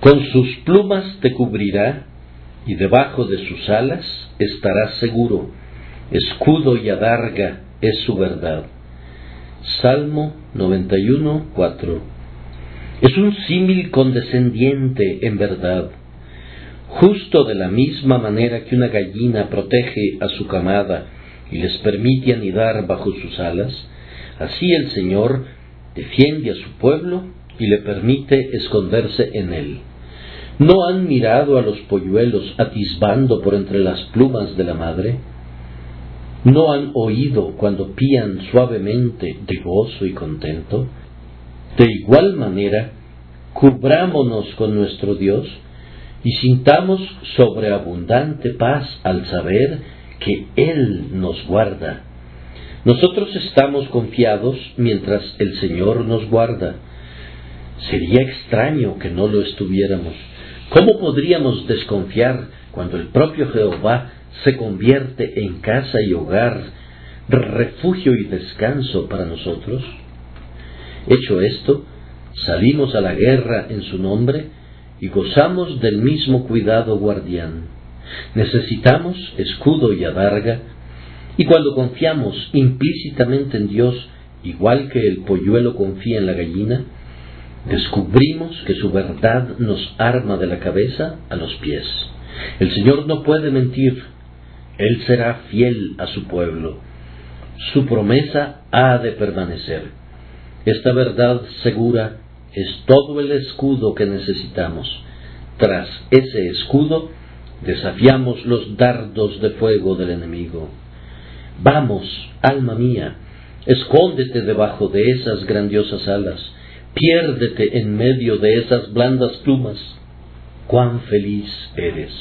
Con sus plumas te cubrirá y debajo de sus alas estarás seguro. Escudo y adarga es su verdad. Salmo 91, 4. Es un símil condescendiente en verdad. Justo de la misma manera que una gallina protege a su camada y les permite anidar bajo sus alas, así el Señor defiende a su pueblo y le permite esconderse en él. ¿No han mirado a los polluelos atisbando por entre las plumas de la madre? ¿No han oído cuando pían suavemente de gozo y contento? De igual manera, cubrámonos con nuestro Dios y sintamos sobreabundante paz al saber que Él nos guarda. Nosotros estamos confiados mientras el Señor nos guarda. Sería extraño que no lo estuviéramos. ¿Cómo podríamos desconfiar cuando el propio Jehová se convierte en casa y hogar, refugio y descanso para nosotros? Hecho esto, salimos a la guerra en su nombre y gozamos del mismo cuidado guardián. Necesitamos escudo y adarga, y cuando confiamos implícitamente en Dios, igual que el polluelo confía en la gallina, descubrimos que su verdad nos arma de la cabeza a los pies. El Señor no puede mentir, Él será fiel a su pueblo. Su promesa ha de permanecer. Esta verdad segura es todo el escudo que necesitamos. Tras ese escudo desafiamos los dardos de fuego del enemigo. Vamos, alma mía, escóndete debajo de esas grandiosas alas, piérdete en medio de esas blandas plumas. Cuán feliz eres.